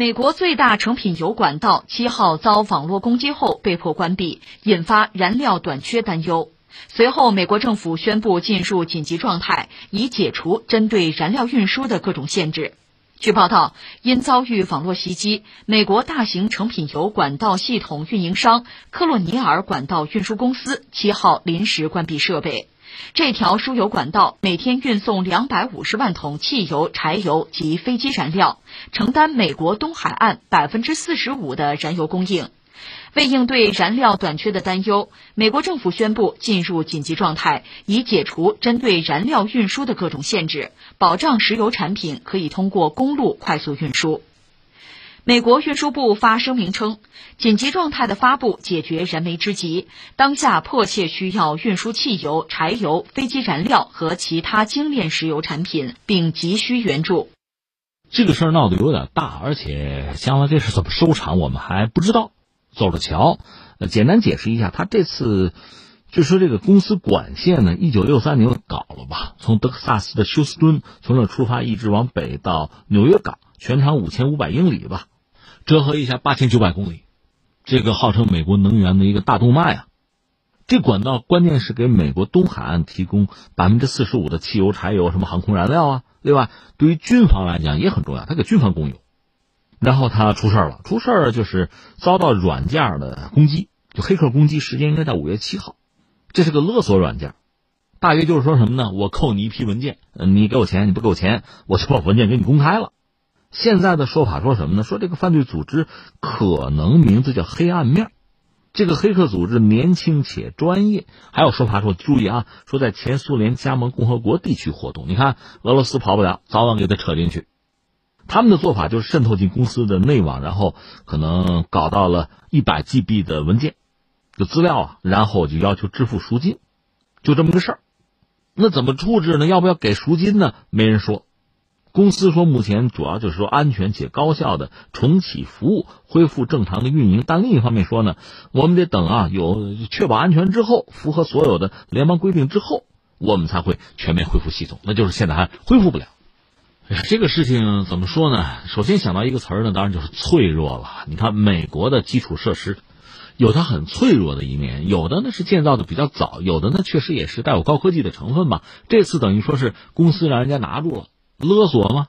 美国最大成品油管道七号遭网络攻击后被迫关闭，引发燃料短缺担忧。随后，美国政府宣布进入紧急状态，以解除针对燃料运输的各种限制。据报道，因遭遇网络袭击，美国大型成品油管道系统运营商克洛尼尔管道运输公司七号临时关闭设备。这条输油管道每天运送两百五十万桶汽油、柴油及飞机燃料，承担美国东海岸百分之四十五的燃油供应。为应对燃料短缺的担忧，美国政府宣布进入紧急状态，以解除针对燃料运输的各种限制，保障石油产品可以通过公路快速运输。美国运输部发声明称，紧急状态的发布解决燃眉之急，当下迫切需要运输汽油、柴油、飞机燃料和其他精炼石油产品，并急需援助。这个事儿闹得有点大，而且将来这事怎么收场，我们还不知道。走着瞧，呃，简单解释一下，他这次就说这个公司管线呢，一九六三年搞了吧，从德克萨斯的休斯敦从这出发，一直往北到纽约港，全长五千五百英里吧，折合一下八千九百公里，这个号称美国能源的一个大动脉啊。这管道关键是给美国东海岸提供百分之四十五的汽油、柴油，什么航空燃料啊。另外，对于军方来讲也很重要，它给军方供油。然后他出事儿了，出事儿就是遭到软件的攻击，就黑客攻击，时间应该在五月七号，这是个勒索软件，大约就是说什么呢？我扣你一批文件，你给我钱，你不给我钱，我就把文件给你公开了。现在的说法说什么呢？说这个犯罪组织可能名字叫黑暗面，这个黑客组织年轻且专业，还有说法说注意啊，说在前苏联加盟共和国地区活动，你看俄罗斯跑不了，早晚给他扯进去。他们的做法就是渗透进公司的内网，然后可能搞到了一百 GB 的文件，就资料啊，然后就要求支付赎金，就这么个事儿。那怎么处置呢？要不要给赎金呢？没人说。公司说目前主要就是说安全且高效的重启服务，恢复正常的运营。但另一方面说呢，我们得等啊，有确保安全之后，符合所有的联邦规定之后，我们才会全面恢复系统。那就是现在还恢复不了。这个事情怎么说呢？首先想到一个词儿呢，当然就是脆弱了。你看，美国的基础设施有它很脆弱的一面，有的呢是建造的比较早，有的呢确实也是带有高科技的成分吧。这次等于说是公司让人家拿住了，勒索吗？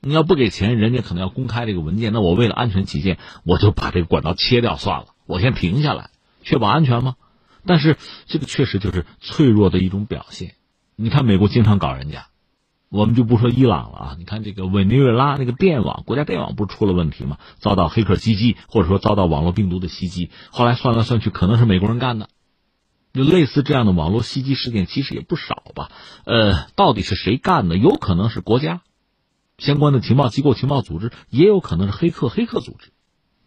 你要不给钱，人家可能要公开这个文件。那我为了安全起见，我就把这个管道切掉算了，我先停下来，确保安全吗？但是这个确实就是脆弱的一种表现。你看，美国经常搞人家。我们就不说伊朗了啊，你看这个委内瑞拉那个电网，国家电网不是出了问题吗？遭到黑客袭击，或者说遭到网络病毒的袭击，后来算来算去，可能是美国人干的。就类似这样的网络袭击事件，其实也不少吧。呃，到底是谁干的？有可能是国家相关的情报机构、情报组织，也有可能是黑客、黑客组织，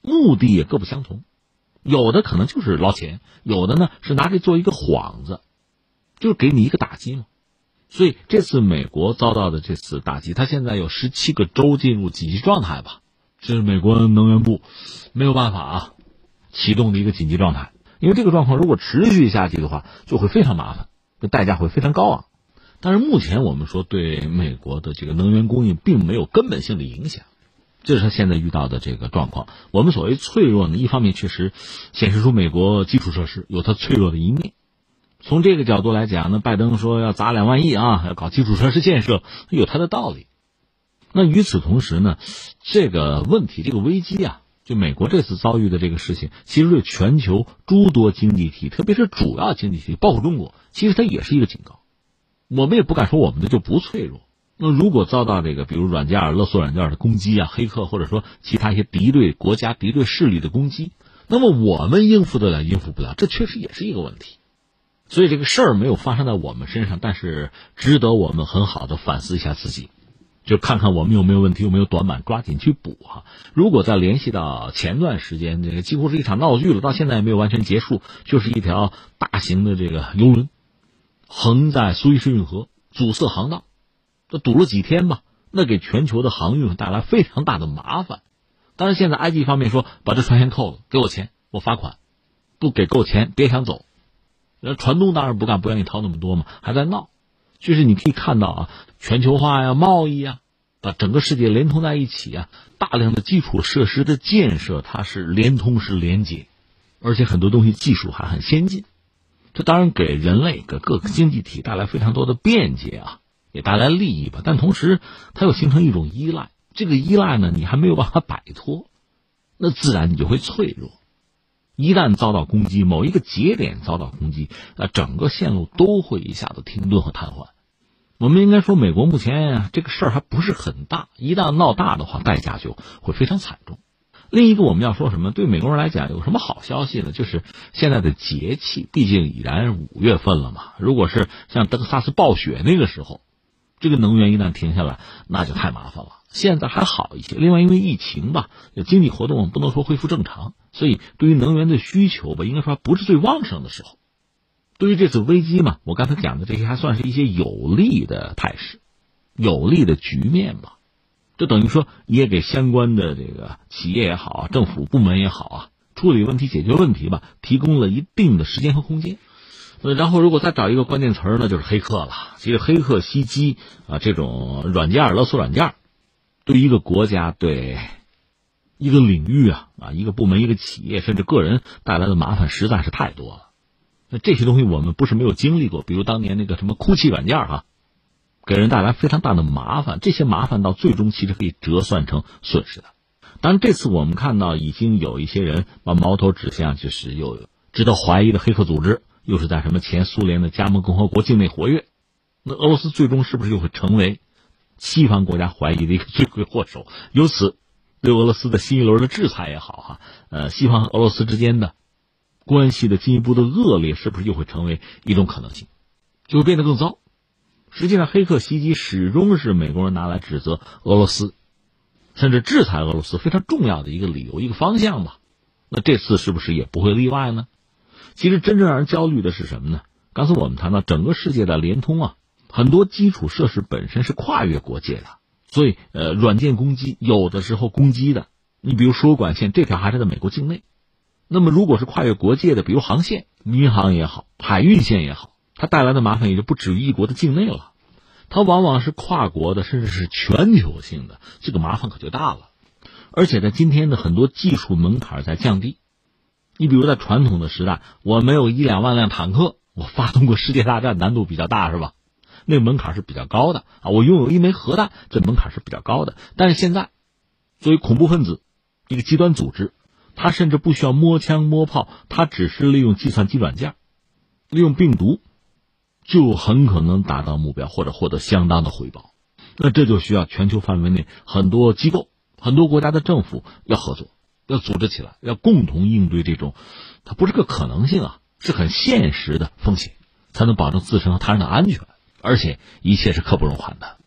目的也各不相同。有的可能就是捞钱，有的呢是拿这做一个幌子，就是给你一个打击嘛。所以这次美国遭到的这次打击，它现在有十七个州进入紧急状态吧？这是美国能源部没有办法啊启动的一个紧急状态，因为这个状况如果持续下去的话，就会非常麻烦，这代价会非常高昂。但是目前我们说对美国的这个能源供应并没有根本性的影响，这是他现在遇到的这个状况。我们所谓脆弱呢，一方面确实显示出美国基础设施有它脆弱的一面。从这个角度来讲呢，拜登说要砸两万亿啊，要搞基础设施建设，有他的道理。那与此同时呢，这个问题、这个危机啊，就美国这次遭遇的这个事情，其实对全球诸多经济体，特别是主要经济体，包括中国，其实它也是一个警告。我们也不敢说我们的就不脆弱。那如果遭到这个，比如软件、勒索软件的攻击啊，黑客或者说其他一些敌对国家、敌对势力的攻击，那么我们应付得了，应付不了，这确实也是一个问题。所以这个事儿没有发生在我们身上，但是值得我们很好的反思一下自己，就看看我们有没有问题，有没有短板，抓紧去补哈。如果再联系到前段时间，这个几乎是一场闹剧了，到现在也没有完全结束，就是一条大型的这个游轮横在苏伊士运河阻塞航道，这堵了几天吧，那给全球的航运带来非常大的麻烦。当然，现在埃及方面说把这船先扣了，给我钱，我罚款，不给够钱别想走。那船东当然不干，不愿意掏那么多嘛，还在闹。就是你可以看到啊，全球化呀、贸易呀，把整个世界连通在一起啊，大量的基础设施的建设，它是连通是连接，而且很多东西技术还很先进，这当然给人类给各个经济体带来非常多的便捷啊，也带来利益吧。但同时，它又形成一种依赖，这个依赖呢，你还没有办法摆脱，那自然你就会脆弱。一旦遭到攻击，某一个节点遭到攻击，那整个线路都会一下子停顿和瘫痪。我们应该说，美国目前这个事儿还不是很大，一旦闹大的话，代价就会非常惨重。另一个我们要说什么？对美国人来讲，有什么好消息呢？就是现在的节气，毕竟已然五月份了嘛。如果是像德克萨斯暴雪那个时候，这个能源一旦停下来，那就太麻烦了。现在还好一些。另外，因为疫情吧，经济活动不能说恢复正常，所以对于能源的需求吧，应该说不是最旺盛的时候。对于这次危机嘛，我刚才讲的这些还算是一些有利的态势，有利的局面吧。就等于说也给相关的这个企业也好，政府部门也好啊，处理问题、解决问题吧，提供了一定的时间和空间。呃，然后如果再找一个关键词儿呢，就是黑客了。其实黑客袭击啊，这种软件、勒索软件，对一个国家、对一个领域啊啊，一个部门、一个企业甚至个人带来的麻烦实在是太多了。那这些东西我们不是没有经历过，比如当年那个什么哭泣软件哈，给人带来非常大的麻烦。这些麻烦到最终其实可以折算成损失的。当然，这次我们看到已经有一些人把矛头指向就是有值得怀疑的黑客组织，又是在什么前苏联的加盟共和国境内活跃。那俄罗斯最终是不是又会成为西方国家怀疑的一个罪魁祸首？由此，对俄罗斯的新一轮的制裁也好哈，呃，西方和俄罗斯之间的。关系的进一步的恶劣，是不是又会成为一种可能性？就会变得更糟。实际上，黑客袭击始终是美国人拿来指责俄罗斯，甚至制裁俄罗斯非常重要的一个理由、一个方向吧。那这次是不是也不会例外呢？其实，真正让人焦虑的是什么呢？刚才我们谈到整个世界的联通啊，很多基础设施本身是跨越国界的，所以呃，软件攻击有的时候攻击的，你比如输管线这条还是在美国境内。那么，如果是跨越国界的，比如航线、民航也好，海运线也好，它带来的麻烦也就不止于一国的境内了，它往往是跨国的，甚至是全球性的，这个麻烦可就大了。而且在今天的很多技术门槛在降低，你比如在传统的时代，我没有一两万辆坦克，我发动过世界大战难度比较大，是吧？那个门槛是比较高的啊。我拥有一枚核弹，这门槛是比较高的。但是现在，作为恐怖分子，一个极端组织。他甚至不需要摸枪摸炮，他只是利用计算机软件，利用病毒，就很可能达到目标或者获得相当的回报。那这就需要全球范围内很多机构、很多国家的政府要合作，要组织起来，要共同应对这种，它不是个可能性啊，是很现实的风险，才能保证自身和他人的安全，而且一切是刻不容缓的。